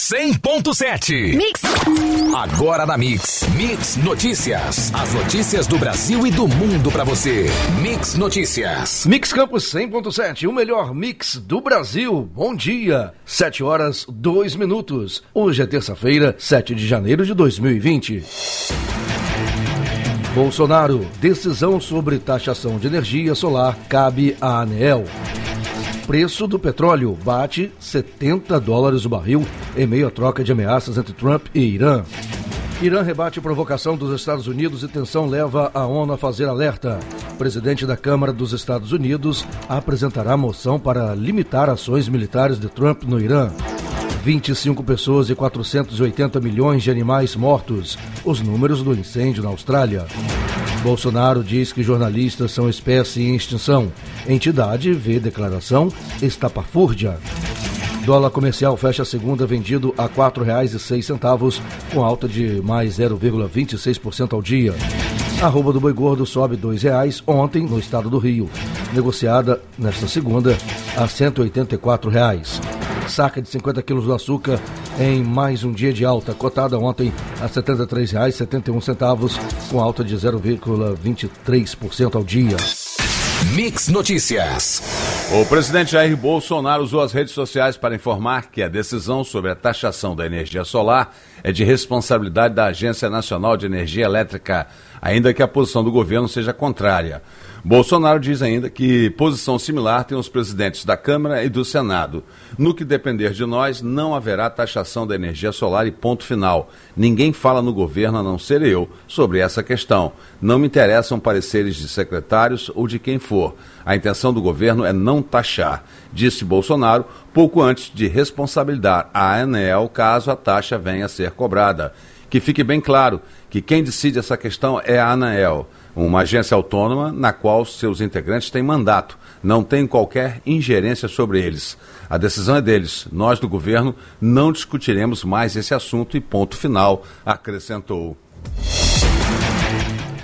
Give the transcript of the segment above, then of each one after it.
100.7. Mix. Agora na Mix. Mix Notícias. As notícias do Brasil e do mundo para você. Mix Notícias. Mix Campos 100.7, o melhor mix do Brasil. Bom dia. 7 horas 2 minutos. Hoje é terça-feira, 7 de janeiro de 2020. Bolsonaro, decisão sobre taxação de energia solar cabe à ANEEL. Preço do petróleo bate 70 dólares o barril em meio à troca de ameaças entre Trump e Irã. Irã rebate provocação dos Estados Unidos e tensão leva a ONU a fazer alerta. O presidente da Câmara dos Estados Unidos apresentará moção para limitar ações militares de Trump no Irã. 25 pessoas e 480 milhões de animais mortos. Os números do incêndio na Austrália. Bolsonaro diz que jornalistas são espécie em extinção. Entidade vê declaração estapafúrdia. Dólar comercial fecha a segunda vendido a R$ 4,06, com alta de mais 0,26% ao dia. A roupa do boi gordo sobe R$ 2,00 ontem no estado do Rio, negociada nesta segunda a 184 reais. Saca de 50 quilos do açúcar em mais um dia de alta, cotada ontem a R$ 73,71, com alta de 0,23% ao dia. Mix Notícias. O presidente Jair Bolsonaro usou as redes sociais para informar que a decisão sobre a taxação da energia solar é de responsabilidade da Agência Nacional de Energia Elétrica, ainda que a posição do governo seja contrária. Bolsonaro diz ainda que posição similar tem os presidentes da Câmara e do Senado. No que depender de nós, não haverá taxação da energia solar e ponto final. Ninguém fala no governo, a não ser eu, sobre essa questão. Não me interessam pareceres de secretários ou de quem for. A intenção do governo é não taxar, disse Bolsonaro pouco antes de responsabilizar a ANEL caso a taxa venha a ser cobrada. Que fique bem claro que quem decide essa questão é a ANEL uma agência autônoma na qual seus integrantes têm mandato, não tem qualquer ingerência sobre eles. A decisão é deles. Nós do governo não discutiremos mais esse assunto e ponto final, acrescentou.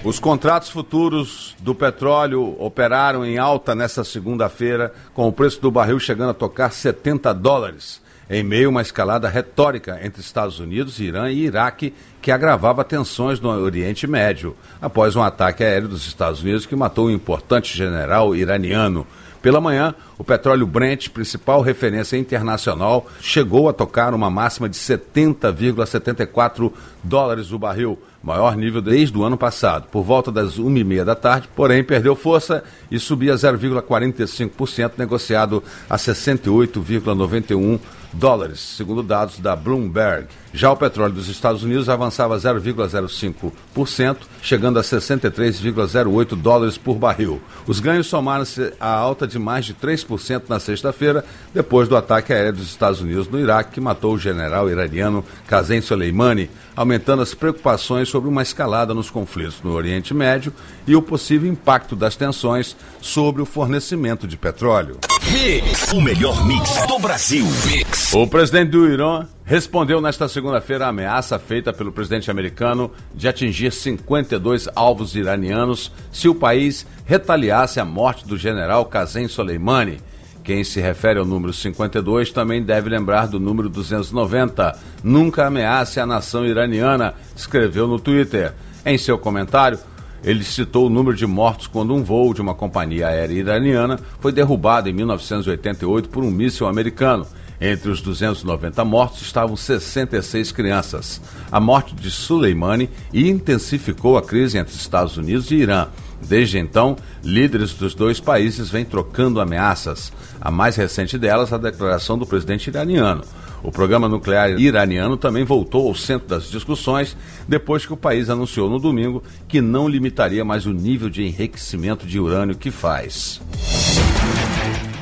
Os contratos futuros do petróleo operaram em alta nesta segunda-feira, com o preço do barril chegando a tocar 70 dólares em meio a uma escalada retórica entre Estados Unidos, Irã e Iraque, que agravava tensões no Oriente Médio, após um ataque aéreo dos Estados Unidos que matou um importante general iraniano. Pela manhã, o petróleo Brent, principal referência internacional, chegou a tocar uma máxima de 70,74 dólares o barril, maior nível desde o ano passado, por volta das 1h30 da tarde, porém perdeu força e subia 0,45%, negociado a 68,91 dólares, segundo dados da Bloomberg. Já o petróleo dos Estados Unidos avançava 0,05%, chegando a 63,08 dólares por barril. Os ganhos somaram-se à alta de mais de 3% na sexta-feira, depois do ataque aéreo dos Estados Unidos no Iraque, que matou o general iraniano Qasem Soleimani, aumentando as preocupações sobre uma escalada nos conflitos no Oriente Médio e o possível impacto das tensões sobre o fornecimento de petróleo. Mix, o melhor mix do Brasil. Mix. O presidente do Irã respondeu nesta segunda-feira a ameaça feita pelo presidente americano de atingir 52 alvos iranianos se o país retaliasse a morte do general Qasem Soleimani. Quem se refere ao número 52 também deve lembrar do número 290. Nunca ameace a nação iraniana, escreveu no Twitter. Em seu comentário, ele citou o número de mortos quando um voo de uma companhia aérea iraniana foi derrubado em 1988 por um míssil americano. Entre os 290 mortos estavam 66 crianças. A morte de Soleimani intensificou a crise entre Estados Unidos e Irã. Desde então, líderes dos dois países vêm trocando ameaças. A mais recente delas, a declaração do presidente iraniano. O programa nuclear iraniano também voltou ao centro das discussões depois que o país anunciou no domingo que não limitaria mais o nível de enriquecimento de urânio que faz.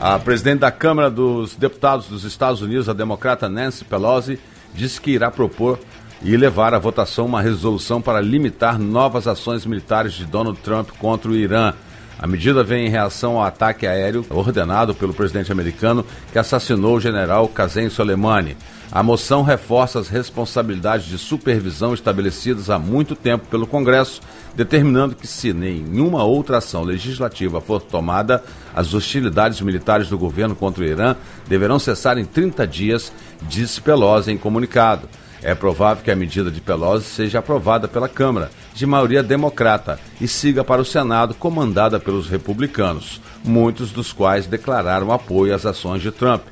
A presidente da Câmara dos Deputados dos Estados Unidos, a democrata Nancy Pelosi, disse que irá propor e levar à votação uma resolução para limitar novas ações militares de Donald Trump contra o Irã. A medida vem em reação ao ataque aéreo ordenado pelo presidente americano que assassinou o general Qasem Soleimani. A moção reforça as responsabilidades de supervisão estabelecidas há muito tempo pelo Congresso, determinando que, se nenhuma outra ação legislativa for tomada, as hostilidades militares do governo contra o Irã deverão cessar em 30 dias, disse Pelosi em comunicado. É provável que a medida de Pelosi seja aprovada pela Câmara, de maioria democrata, e siga para o Senado, comandada pelos republicanos, muitos dos quais declararam apoio às ações de Trump.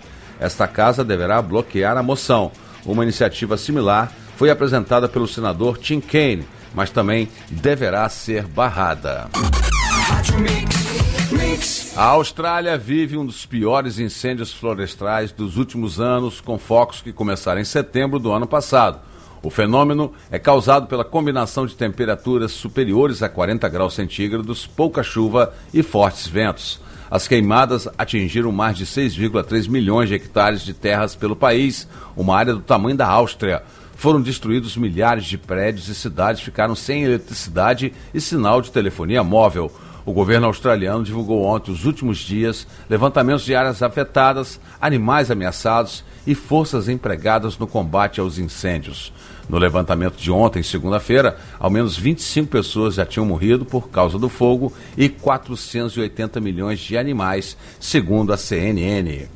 Esta casa deverá bloquear a moção. Uma iniciativa similar foi apresentada pelo senador Tim Kaine, mas também deverá ser barrada. A Austrália vive um dos piores incêndios florestais dos últimos anos, com focos que começaram em setembro do ano passado. O fenômeno é causado pela combinação de temperaturas superiores a 40 graus centígrados, pouca chuva e fortes ventos. As queimadas atingiram mais de 6,3 milhões de hectares de terras pelo país, uma área do tamanho da Áustria. Foram destruídos milhares de prédios e cidades ficaram sem eletricidade e sinal de telefonia móvel. O governo australiano divulgou ontem os últimos dias levantamentos de áreas afetadas, animais ameaçados e forças empregadas no combate aos incêndios. No levantamento de ontem, segunda-feira, ao menos 25 pessoas já tinham morrido por causa do fogo e 480 milhões de animais, segundo a CNN.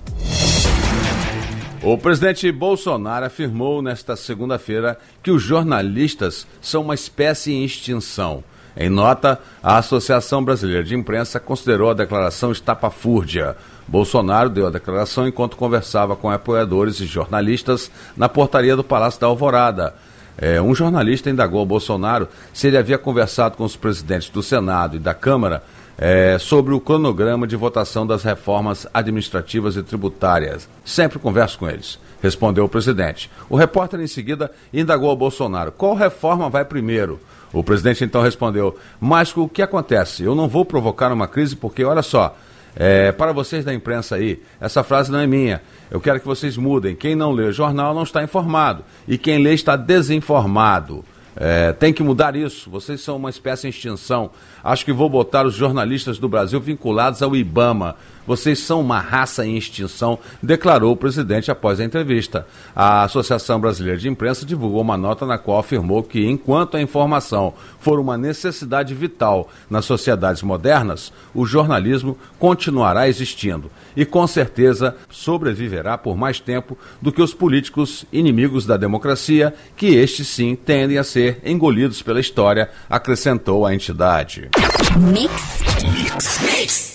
O presidente Bolsonaro afirmou nesta segunda-feira que os jornalistas são uma espécie em extinção. Em nota, a Associação Brasileira de Imprensa considerou a declaração estapafúrdia. Bolsonaro deu a declaração enquanto conversava com apoiadores e jornalistas na portaria do Palácio da Alvorada. É, um jornalista indagou ao Bolsonaro se ele havia conversado com os presidentes do Senado e da Câmara é, sobre o cronograma de votação das reformas administrativas e tributárias. Sempre converso com eles, respondeu o presidente. O repórter, em seguida, indagou ao Bolsonaro: qual reforma vai primeiro? O presidente então respondeu: Mas o que acontece? Eu não vou provocar uma crise porque, olha só, é, para vocês da imprensa aí, essa frase não é minha. Eu quero que vocês mudem. Quem não lê o jornal não está informado. E quem lê está desinformado. É, tem que mudar isso. Vocês são uma espécie em extinção. Acho que vou botar os jornalistas do Brasil vinculados ao IBAMA. Vocês são uma raça em extinção, declarou o presidente após a entrevista. A Associação Brasileira de Imprensa divulgou uma nota na qual afirmou que, enquanto a informação for uma necessidade vital nas sociedades modernas, o jornalismo continuará existindo e, com certeza, sobreviverá por mais tempo do que os políticos inimigos da democracia, que estes sim tendem a ser engolidos pela história, acrescentou a entidade. Mix.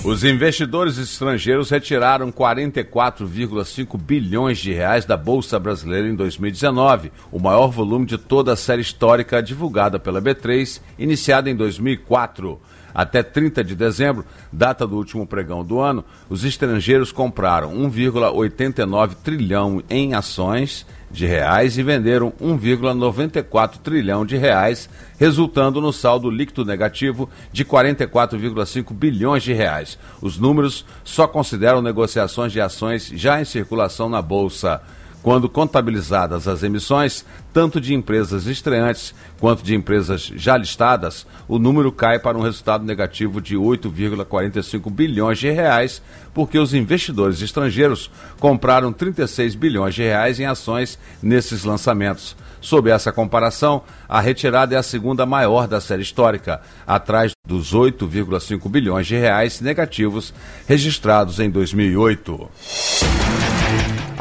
Os investidores estrangeiros retiraram 44,5 bilhões de reais da Bolsa Brasileira em 2019, o maior volume de toda a série histórica divulgada pela B3, iniciada em 2004. Até 30 de dezembro, data do último pregão do ano, os estrangeiros compraram 1,89 trilhão em ações de reais e venderam 1,94 trilhão de reais, resultando no saldo líquido negativo de 44,5 bilhões de reais. Os números só consideram negociações de ações já em circulação na bolsa. Quando contabilizadas as emissões, tanto de empresas estreantes quanto de empresas já listadas, o número cai para um resultado negativo de 8,45 bilhões de reais, porque os investidores estrangeiros compraram 36 bilhões de reais em ações nesses lançamentos. Sob essa comparação, a retirada é a segunda maior da série histórica, atrás dos 8,5 bilhões de reais negativos registrados em 2008.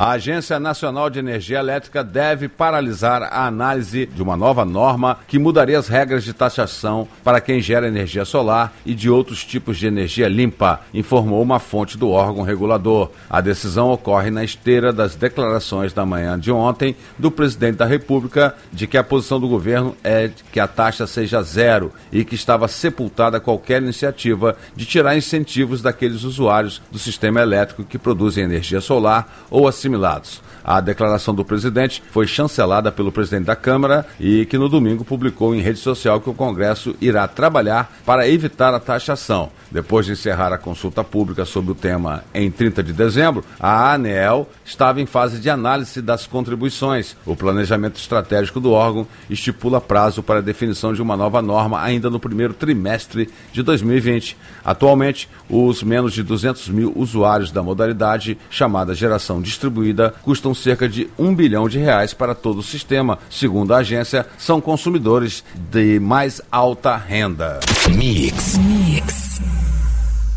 A Agência Nacional de Energia Elétrica deve paralisar a análise de uma nova norma que mudaria as regras de taxação para quem gera energia solar e de outros tipos de energia limpa, informou uma fonte do órgão regulador. A decisão ocorre na esteira das declarações da manhã de ontem do presidente da República de que a posição do governo é que a taxa seja zero e que estava sepultada qualquer iniciativa de tirar incentivos daqueles usuários do sistema elétrico que produzem energia solar ou assimilados. A declaração do presidente foi chancelada pelo presidente da Câmara e que no domingo publicou em rede social que o Congresso irá trabalhar para evitar a taxação. Depois de encerrar a consulta pública sobre o tema em 30 de dezembro, a ANEEL estava em fase de análise das contribuições. O planejamento estratégico do órgão estipula prazo para a definição de uma nova norma ainda no primeiro trimestre de 2020. Atualmente, os menos de 200 mil usuários da modalidade chamada geração distribuída custam cerca de um bilhão de reais para todo o sistema. Segundo a agência, são consumidores de mais alta renda. Mix. Mix.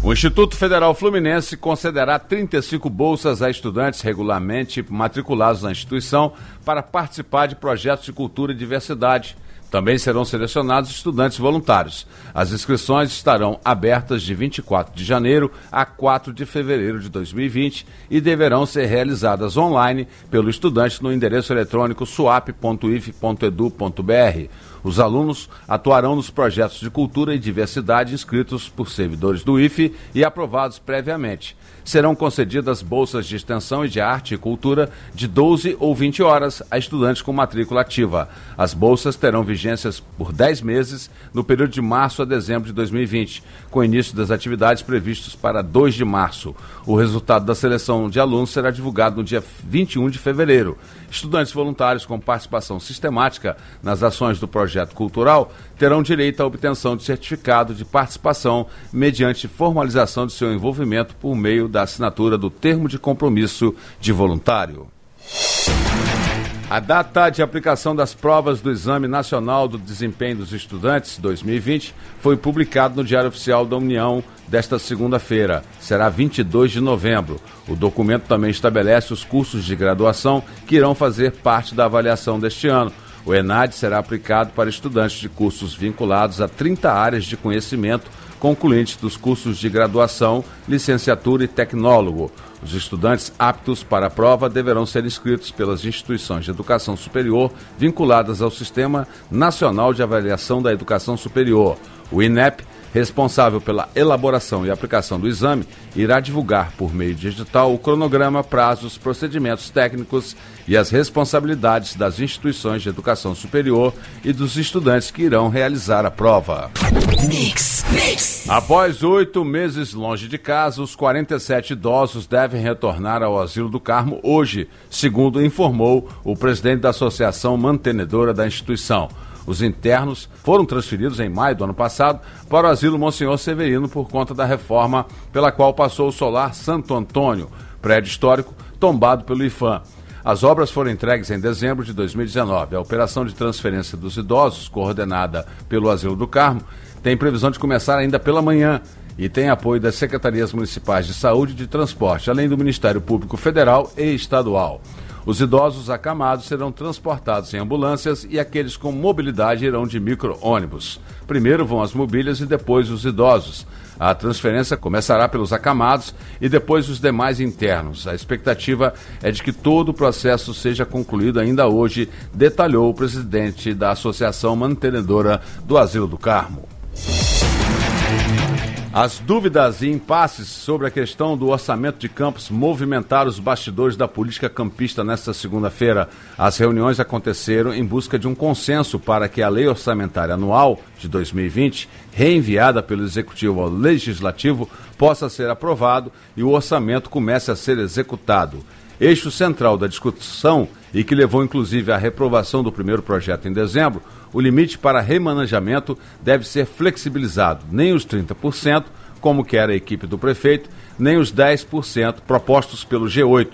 O Instituto Federal Fluminense concederá 35 bolsas a estudantes regularmente matriculados na instituição para participar de projetos de cultura e diversidade. Também serão selecionados estudantes voluntários. As inscrições estarão abertas de 24 de janeiro a 4 de fevereiro de 2020 e deverão ser realizadas online pelo estudante no endereço eletrônico suap.if.edu.br. Os alunos atuarão nos projetos de cultura e diversidade inscritos por servidores do IFE e aprovados previamente. Serão concedidas bolsas de extensão e de arte e cultura de 12 ou 20 horas a estudantes com matrícula ativa. As bolsas terão vigências por 10 meses no período de março a dezembro de 2020, com início das atividades previstos para 2 de março. O resultado da seleção de alunos será divulgado no dia 21 de fevereiro. Estudantes voluntários com participação sistemática nas ações do projeto cultural terão direito à obtenção de certificado de participação mediante formalização de seu envolvimento por meio da assinatura do termo de compromisso de voluntário. A data de aplicação das provas do Exame Nacional do Desempenho dos Estudantes 2020 foi publicado no Diário Oficial da União desta segunda-feira. Será 22 de novembro. O documento também estabelece os cursos de graduação que irão fazer parte da avaliação deste ano. O ENAD será aplicado para estudantes de cursos vinculados a 30 áreas de conhecimento concluintes dos cursos de graduação, licenciatura e tecnólogo. Os estudantes aptos para a prova deverão ser inscritos pelas instituições de educação superior vinculadas ao Sistema Nacional de Avaliação da Educação Superior, o INEP, responsável pela elaboração e aplicação do exame, irá divulgar por meio digital o cronograma, prazos, procedimentos técnicos e as responsabilidades das instituições de educação superior e dos estudantes que irão realizar a prova. Mix, mix. Após oito meses longe de casa, os 47 idosos devem retornar ao Asilo do Carmo hoje, segundo informou o presidente da Associação Mantenedora da instituição. Os internos foram transferidos em maio do ano passado para o asilo Monsenhor Severino por conta da reforma pela qual passou o solar Santo Antônio, prédio histórico tombado pelo IFAM. As obras foram entregues em dezembro de 2019. A operação de transferência dos idosos, coordenada pelo Asilo do Carmo, tem previsão de começar ainda pela manhã e tem apoio das secretarias municipais de saúde e de transporte, além do Ministério Público Federal e Estadual. Os idosos acamados serão transportados em ambulâncias e aqueles com mobilidade irão de micro-ônibus. Primeiro vão as mobílias e depois os idosos. A transferência começará pelos acamados e depois os demais internos. A expectativa é de que todo o processo seja concluído ainda hoje, detalhou o presidente da Associação Mantenedora do Asilo do Carmo. As dúvidas e impasses sobre a questão do orçamento de campos movimentaram os bastidores da política campista nesta segunda-feira. As reuniões aconteceram em busca de um consenso para que a lei orçamentária anual de 2020, reenviada pelo Executivo ao Legislativo, possa ser aprovado e o orçamento comece a ser executado. Eixo central da discussão e que levou inclusive à reprovação do primeiro projeto em dezembro o limite para remanejamento deve ser flexibilizado, nem os 30%, como quer a equipe do prefeito, nem os 10% propostos pelo G8.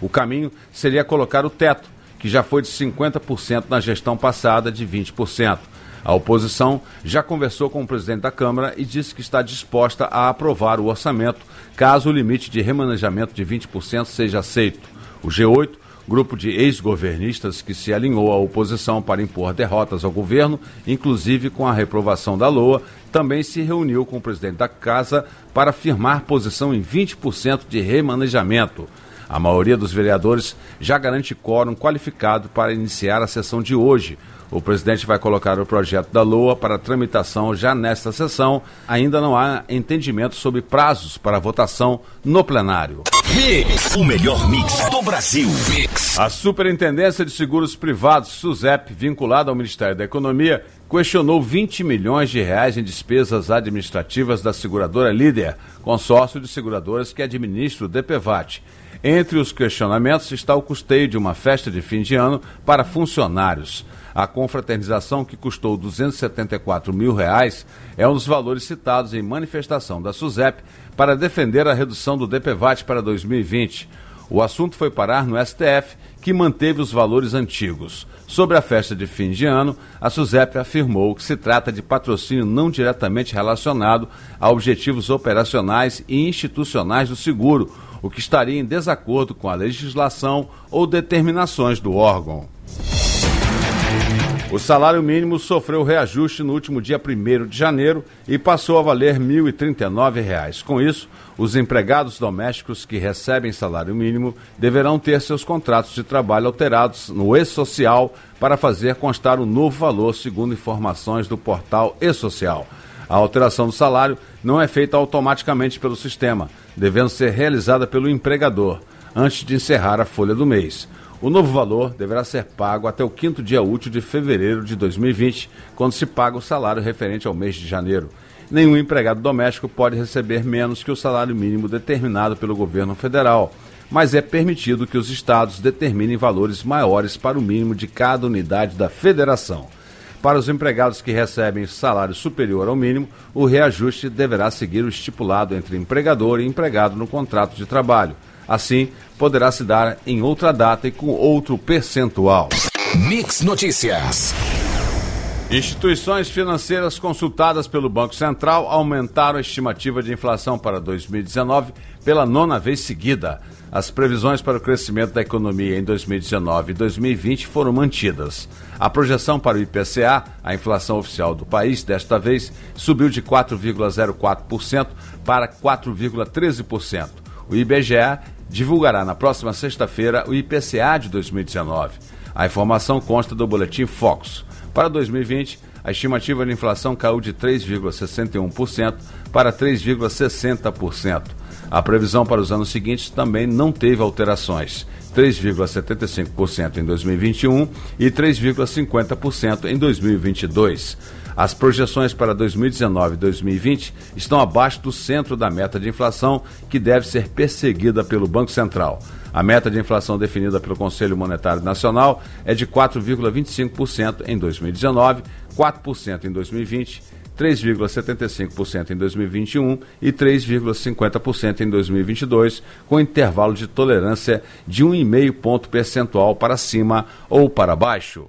O caminho seria colocar o teto, que já foi de 50% na gestão passada de 20%. A oposição já conversou com o presidente da Câmara e disse que está disposta a aprovar o orçamento caso o limite de remanejamento de 20% seja aceito. O G8 grupo de ex-governistas que se alinhou à oposição para impor derrotas ao governo, inclusive com a reprovação da LOA, também se reuniu com o presidente da Casa para firmar posição em 20% de remanejamento. A maioria dos vereadores já garante quórum qualificado para iniciar a sessão de hoje. O presidente vai colocar o projeto da LOA para tramitação já nesta sessão. Ainda não há entendimento sobre prazos para votação no plenário. Mix, o melhor mix do Brasil. Mix. A Superintendência de Seguros Privados, SUSEP, vinculada ao Ministério da Economia, questionou 20 milhões de reais em despesas administrativas da seguradora Líder, consórcio de seguradoras que administra o DPVAT. Entre os questionamentos está o custeio de uma festa de fim de ano para funcionários. A confraternização, que custou 274 mil reais, é um dos valores citados em manifestação da SUSEP para defender a redução do DPVAT para 2020. O assunto foi parar no STF, que manteve os valores antigos. Sobre a festa de fim de ano, a SUSEP afirmou que se trata de patrocínio não diretamente relacionado a objetivos operacionais e institucionais do seguro, o que estaria em desacordo com a legislação ou determinações do órgão. O salário mínimo sofreu reajuste no último dia 1 de janeiro e passou a valer R$ 1.039. Com isso, os empregados domésticos que recebem salário mínimo deverão ter seus contratos de trabalho alterados no E-Social para fazer constar o novo valor, segundo informações do portal E-Social. A alteração do salário não é feita automaticamente pelo sistema, devendo ser realizada pelo empregador, antes de encerrar a folha do mês. O novo valor deverá ser pago até o quinto dia útil de fevereiro de 2020, quando se paga o salário referente ao mês de janeiro. Nenhum empregado doméstico pode receber menos que o salário mínimo determinado pelo governo federal, mas é permitido que os estados determinem valores maiores para o mínimo de cada unidade da federação. Para os empregados que recebem salário superior ao mínimo, o reajuste deverá seguir o estipulado entre empregador e empregado no contrato de trabalho. Assim, poderá se dar em outra data e com outro percentual. Mix Notícias. Instituições financeiras consultadas pelo Banco Central aumentaram a estimativa de inflação para 2019 pela nona vez seguida. As previsões para o crescimento da economia em 2019 e 2020 foram mantidas. A projeção para o IPCA, a inflação oficial do país, desta vez subiu de 4,04% para 4,13%. O IBGE divulgará na próxima sexta-feira o IPCA de 2019. A informação consta do boletim Focus. Para 2020, a estimativa de inflação caiu de 3,61% para 3,60%. A previsão para os anos seguintes também não teve alterações. 3,75% em 2021 e 3,50% em 2022. As projeções para 2019 e 2020 estão abaixo do centro da meta de inflação, que deve ser perseguida pelo Banco Central. A meta de inflação definida pelo Conselho Monetário Nacional é de 4,25% em 2019, 4% em 2020, 3,75% em 2021 e 3,50% em 2022, com intervalo de tolerância de 1,5 ponto percentual para cima ou para baixo.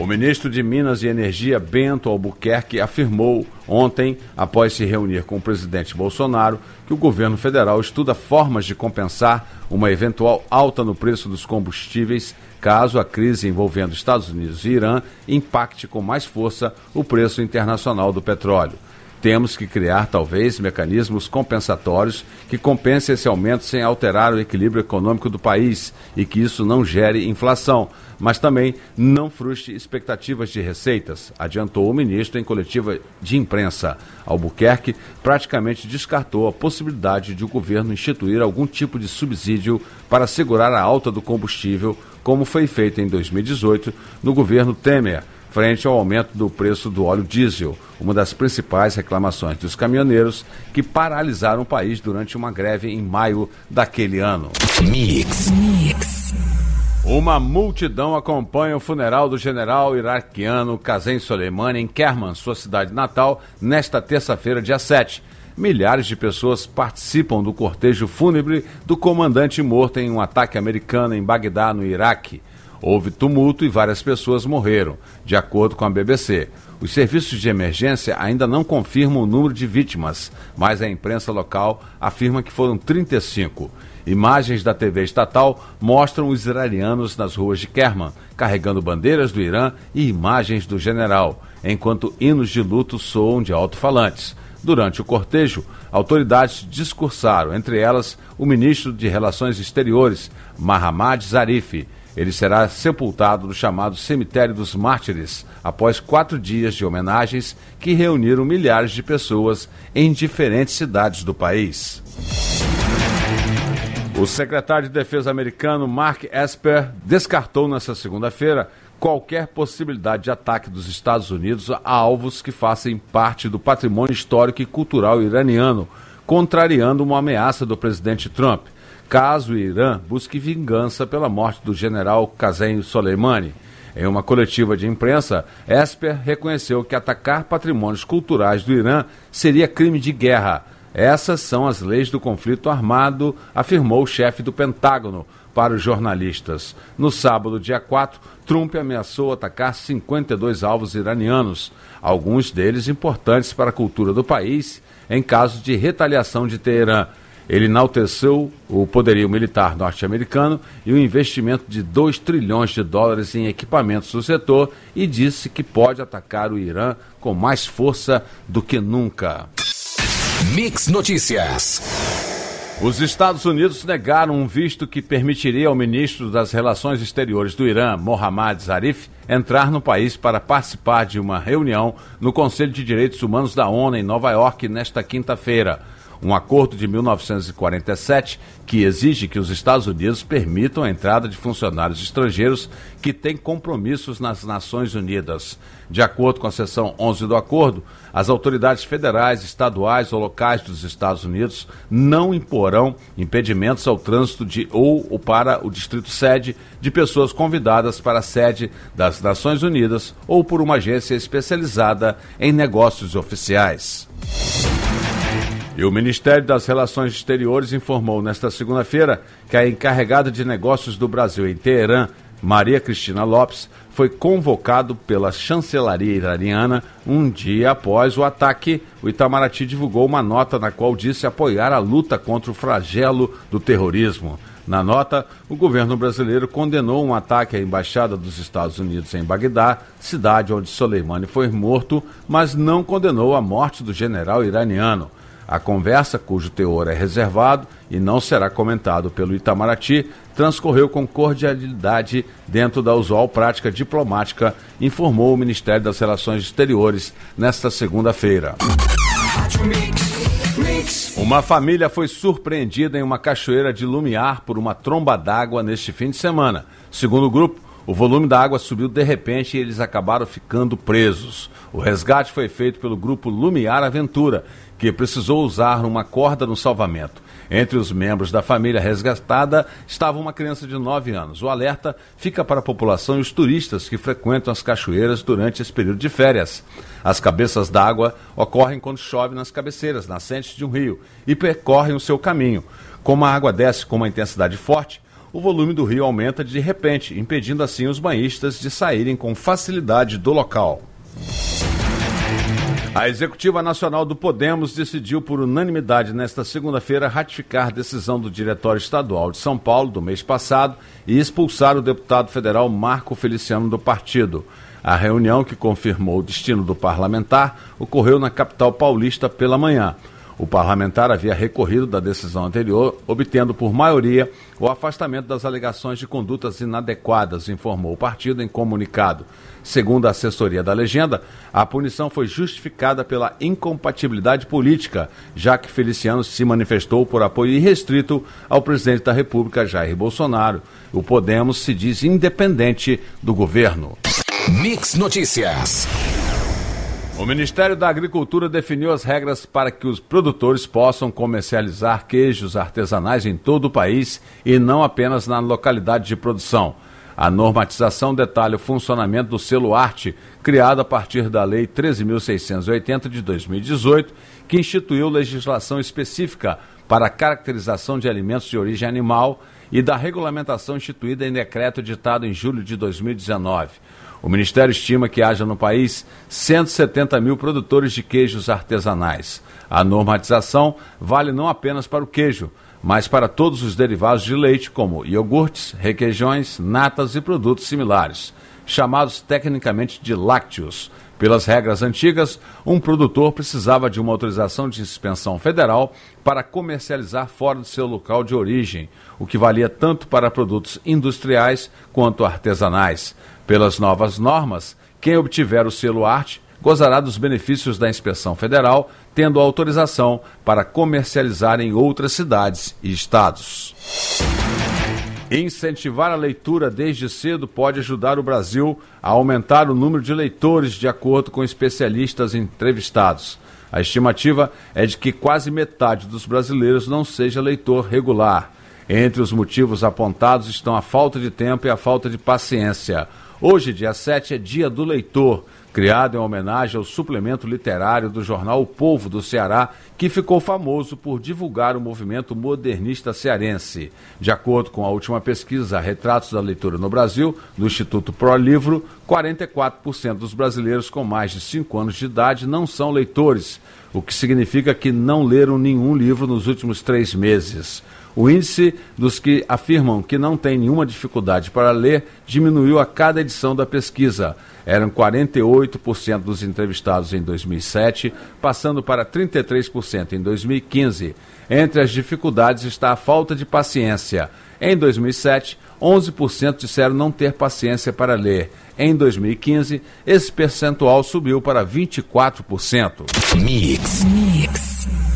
O ministro de Minas e Energia, Bento Albuquerque, afirmou ontem, após se reunir com o presidente Bolsonaro, que o governo federal estuda formas de compensar uma eventual alta no preço dos combustíveis caso a crise envolvendo Estados Unidos e Irã impacte com mais força o preço internacional do petróleo. Temos que criar, talvez, mecanismos compensatórios que compensem esse aumento sem alterar o equilíbrio econômico do país e que isso não gere inflação, mas também não frustre expectativas de receitas, adiantou o ministro em coletiva de imprensa. Albuquerque praticamente descartou a possibilidade de o governo instituir algum tipo de subsídio para segurar a alta do combustível, como foi feito em 2018 no governo Temer frente ao aumento do preço do óleo diesel, uma das principais reclamações dos caminhoneiros que paralisaram o país durante uma greve em maio daquele ano. Mix. Mix. Uma multidão acompanha o funeral do general iraquiano Qasem Soleimani em Kerman, sua cidade natal, nesta terça-feira, dia 7. Milhares de pessoas participam do cortejo fúnebre do comandante morto em um ataque americano em Bagdá, no Iraque. Houve tumulto e várias pessoas morreram, de acordo com a BBC. Os serviços de emergência ainda não confirmam o número de vítimas, mas a imprensa local afirma que foram 35. Imagens da TV estatal mostram os iranianos nas ruas de Kerman, carregando bandeiras do Irã e imagens do general, enquanto hinos de luto soam de alto-falantes. Durante o cortejo, autoridades discursaram, entre elas o ministro de Relações Exteriores, Mahamad Zarif. Ele será sepultado no chamado Cemitério dos Mártires, após quatro dias de homenagens que reuniram milhares de pessoas em diferentes cidades do país. O secretário de Defesa americano Mark Esper descartou nesta segunda-feira qualquer possibilidade de ataque dos Estados Unidos a alvos que façam parte do patrimônio histórico e cultural iraniano, contrariando uma ameaça do presidente Trump, caso o Irã busque vingança pela morte do general Qasem Soleimani. Em uma coletiva de imprensa, Esper reconheceu que atacar patrimônios culturais do Irã seria crime de guerra. Essas são as leis do conflito armado, afirmou o chefe do Pentágono para os jornalistas. No sábado, dia 4, Trump ameaçou atacar 52 alvos iranianos, alguns deles importantes para a cultura do país, em caso de retaliação de Teherã. Ele enalteceu o poderio militar norte-americano e o investimento de 2 trilhões de dólares em equipamentos do setor e disse que pode atacar o Irã com mais força do que nunca. Mix Notícias. Os Estados Unidos negaram um visto que permitiria ao ministro das Relações Exteriores do Irã, Mohammad Zarif, entrar no país para participar de uma reunião no Conselho de Direitos Humanos da ONU em Nova York nesta quinta-feira um acordo de 1947 que exige que os Estados Unidos permitam a entrada de funcionários estrangeiros que têm compromissos nas Nações Unidas. De acordo com a seção 11 do acordo, as autoridades federais, estaduais ou locais dos Estados Unidos não imporão impedimentos ao trânsito de ou para o distrito sede de pessoas convidadas para a sede das Nações Unidas ou por uma agência especializada em negócios oficiais. E o Ministério das Relações Exteriores informou nesta segunda-feira que a encarregada de negócios do Brasil em Teherã, Maria Cristina Lopes, foi convocado pela chancelaria iraniana um dia após o ataque. O Itamaraty divulgou uma nota na qual disse apoiar a luta contra o flagelo do terrorismo. Na nota, o governo brasileiro condenou um ataque à embaixada dos Estados Unidos em Bagdá, cidade onde Soleimani foi morto, mas não condenou a morte do general iraniano. A conversa, cujo teor é reservado e não será comentado pelo Itamaraty, transcorreu com cordialidade dentro da usual prática diplomática, informou o Ministério das Relações Exteriores nesta segunda-feira. Uma família foi surpreendida em uma cachoeira de Lumiar por uma tromba d'água neste fim de semana. Segundo o grupo, o volume da água subiu de repente e eles acabaram ficando presos. O resgate foi feito pelo grupo Lumiar Aventura, que precisou usar uma corda no salvamento. Entre os membros da família resgatada estava uma criança de 9 anos. O alerta fica para a população e os turistas que frequentam as cachoeiras durante esse período de férias. As cabeças d'água ocorrem quando chove nas cabeceiras, nascentes de um rio, e percorrem o seu caminho. Como a água desce com uma intensidade forte, o volume do rio aumenta de repente, impedindo assim os banhistas de saírem com facilidade do local. A Executiva Nacional do Podemos decidiu por unanimidade nesta segunda-feira ratificar a decisão do Diretório Estadual de São Paulo do mês passado e expulsar o deputado federal Marco Feliciano do partido. A reunião que confirmou o destino do parlamentar ocorreu na capital paulista pela manhã. O parlamentar havia recorrido da decisão anterior, obtendo por maioria o afastamento das alegações de condutas inadequadas, informou o partido em comunicado. Segundo a assessoria da legenda, a punição foi justificada pela incompatibilidade política, já que Feliciano se manifestou por apoio irrestrito ao presidente da República, Jair Bolsonaro. O Podemos se diz independente do governo. Mix Notícias. O Ministério da Agricultura definiu as regras para que os produtores possam comercializar queijos artesanais em todo o país e não apenas na localidade de produção. A normatização detalha o funcionamento do selo Arte, criado a partir da Lei 13.680 de 2018, que instituiu legislação específica para a caracterização de alimentos de origem animal e da regulamentação instituída em decreto editado em julho de 2019. O Ministério estima que haja no país 170 mil produtores de queijos artesanais. A normatização vale não apenas para o queijo, mas para todos os derivados de leite, como iogurtes, requeijões, natas e produtos similares, chamados tecnicamente de lácteos. Pelas regras antigas, um produtor precisava de uma autorização de suspensão federal para comercializar fora do seu local de origem, o que valia tanto para produtos industriais quanto artesanais. Pelas novas normas, quem obtiver o selo arte gozará dos benefícios da inspeção federal, tendo autorização para comercializar em outras cidades e estados. Incentivar a leitura desde cedo pode ajudar o Brasil a aumentar o número de leitores, de acordo com especialistas entrevistados. A estimativa é de que quase metade dos brasileiros não seja leitor regular. Entre os motivos apontados estão a falta de tempo e a falta de paciência. Hoje, dia 7, é dia do leitor criado em homenagem ao suplemento literário do jornal O Povo do Ceará, que ficou famoso por divulgar o movimento modernista cearense. De acordo com a última pesquisa Retratos da Leitura no Brasil, do Instituto Pro Livro, 44% dos brasileiros com mais de 5 anos de idade não são leitores, o que significa que não leram nenhum livro nos últimos três meses. O índice dos que afirmam que não tem nenhuma dificuldade para ler diminuiu a cada edição da pesquisa. Eram 48% dos entrevistados em 2007, passando para 33% em 2015. Entre as dificuldades está a falta de paciência. Em 2007, 11% disseram não ter paciência para ler. Em 2015, esse percentual subiu para 24%. Mix. Mix.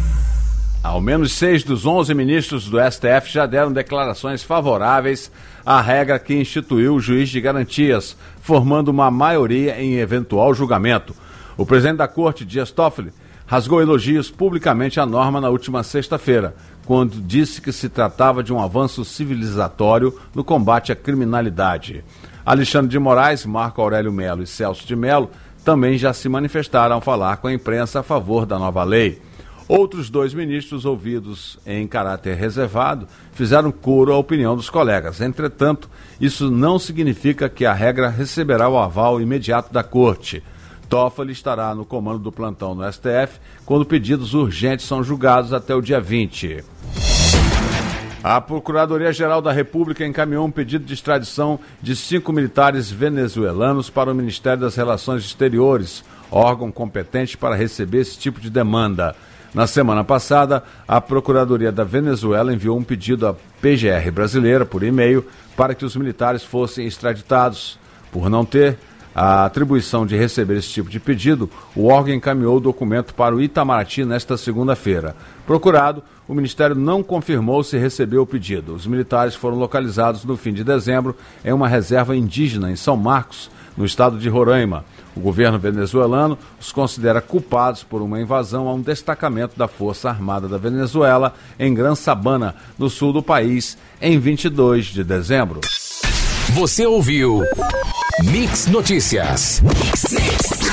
Ao menos seis dos onze ministros do STF já deram declarações favoráveis à regra que instituiu o juiz de garantias, formando uma maioria em eventual julgamento. O presidente da corte, Dias Toffoli, rasgou elogios publicamente à norma na última sexta-feira, quando disse que se tratava de um avanço civilizatório no combate à criminalidade. Alexandre de Moraes, Marco Aurélio Melo e Celso de Melo também já se manifestaram ao falar com a imprensa a favor da nova lei. Outros dois ministros, ouvidos em caráter reservado, fizeram coro à opinião dos colegas. Entretanto, isso não significa que a regra receberá o aval imediato da Corte. Toffoli estará no comando do plantão no STF quando pedidos urgentes são julgados até o dia 20. A Procuradoria-Geral da República encaminhou um pedido de extradição de cinco militares venezuelanos para o Ministério das Relações Exteriores, órgão competente para receber esse tipo de demanda. Na semana passada, a Procuradoria da Venezuela enviou um pedido à PGR brasileira por e-mail para que os militares fossem extraditados. Por não ter a atribuição de receber esse tipo de pedido, o órgão encaminhou o documento para o Itamaraty nesta segunda-feira. Procurado, o Ministério não confirmou se recebeu o pedido. Os militares foram localizados no fim de dezembro em uma reserva indígena em São Marcos, no estado de Roraima. O governo venezuelano os considera culpados por uma invasão a um destacamento da Força Armada da Venezuela em Gran Sabana, no sul do país, em 22 de dezembro. Você ouviu Mix Notícias. Mix, mix.